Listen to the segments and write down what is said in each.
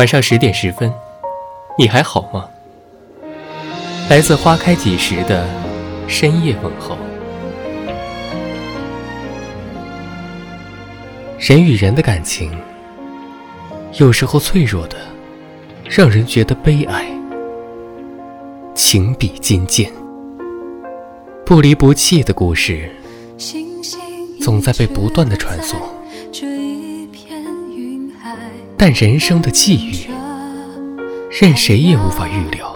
晚上十点十分，你还好吗？来自花开几时的深夜问候。人与人的感情，有时候脆弱的，让人觉得悲哀。情比金坚，不离不弃的故事，总在被不断的传颂。但人生的际遇，任谁也无法预料。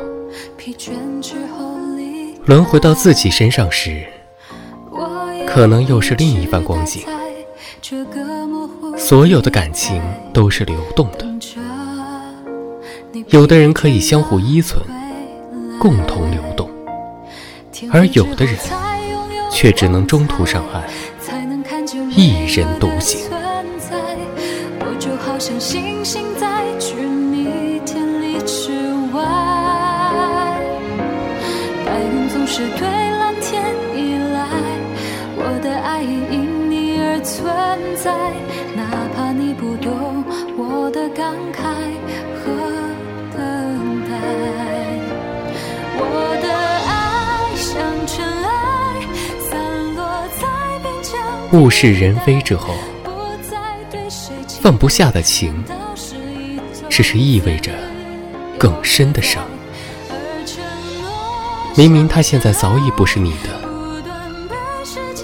轮回到自己身上时，可能又是另一番光景。所有的感情都是流动的，有的人可以相互依存，共同流动，而有的人却只能中途上岸，一人独行。像星星在寻觅天里之外，白云总是对蓝天依赖，我的爱也因你而存在，哪怕你不懂我的感慨和等待。我的爱像尘埃，散落在边疆。物是人非之后。放不下的情，只是意味着更深的伤。明明他现在早已不是你的，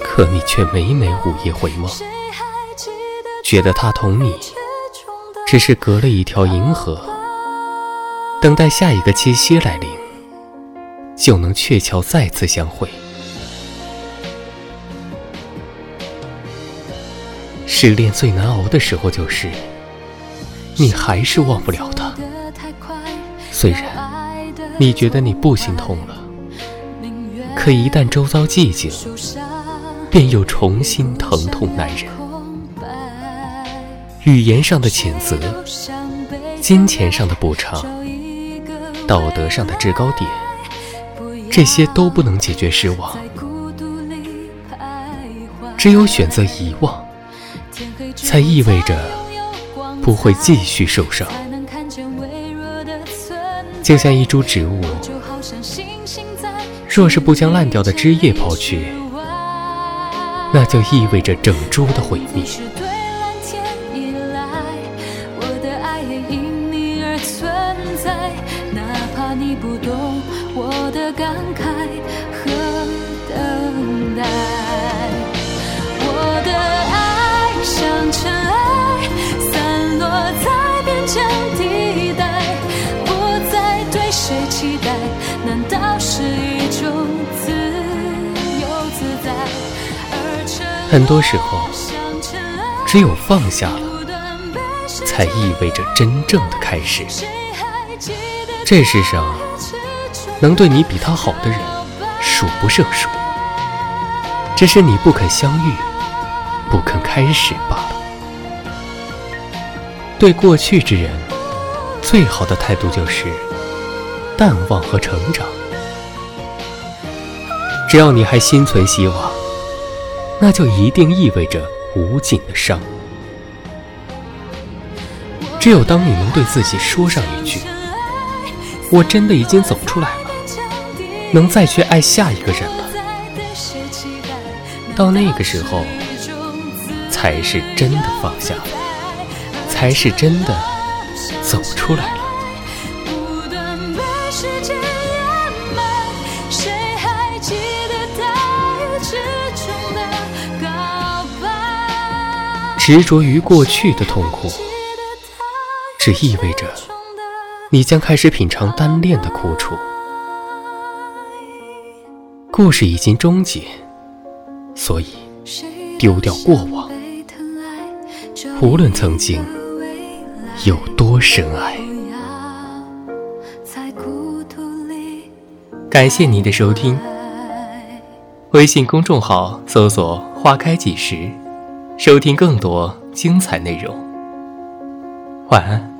可你却每每午夜回梦，觉得他同你只是隔了一条银河，等待下一个七夕来临，就能鹊桥再次相会。失恋最难熬的时候，就是你还是忘不了他。虽然你觉得你不心痛了，可一旦周遭寂静，便又重新疼痛难忍。语言上的谴责，金钱上的补偿，道德上的制高点，这些都不能解决失望。只有选择遗忘。才意味着不会继续受伤。就像一株植物，若是不将烂掉的枝叶抛去，那就意味着整株的毁灭。你不懂我的感慨和很多时候，只有放下了，才意味着真正的开始。这世上，能对你比他好的人数不胜数，只是你不肯相遇，不肯开始罢了。对过去之人，最好的态度就是淡忘和成长。只要你还心存希望。那就一定意味着无尽的伤。只有当你能对自己说上一句“我真的已经走出来了，能再去爱下一个人了”，到那个时候，才是真的放下，才是真的走出来了。执着于过去的痛苦，只意味着你将开始品尝单恋的苦楚。故事已经终结，所以丢掉过往，无论曾经有多深爱。感谢您的收听，微信公众号搜索“花开几时”。收听更多精彩内容，晚安。